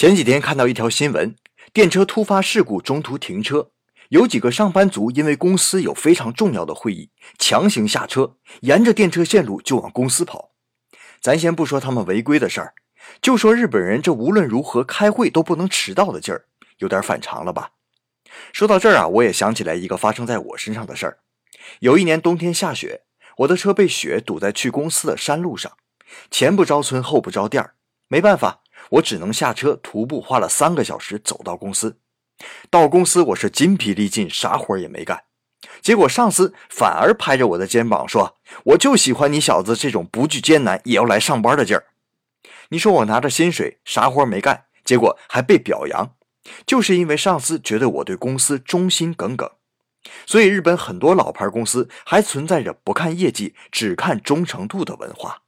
前几天看到一条新闻，电车突发事故中途停车，有几个上班族因为公司有非常重要的会议，强行下车，沿着电车线路就往公司跑。咱先不说他们违规的事儿，就说日本人这无论如何开会都不能迟到的劲儿，有点反常了吧？说到这儿啊，我也想起来一个发生在我身上的事儿。有一年冬天下雪，我的车被雪堵在去公司的山路上，前不着村后不着店儿，没办法。我只能下车徒步，花了三个小时走到公司。到公司我是筋疲力尽，啥活也没干。结果上司反而拍着我的肩膀说：“我就喜欢你小子这种不惧艰难也要来上班的劲儿。”你说我拿着薪水啥活没干，结果还被表扬，就是因为上司觉得我对公司忠心耿耿。所以日本很多老牌公司还存在着不看业绩只看忠诚度的文化。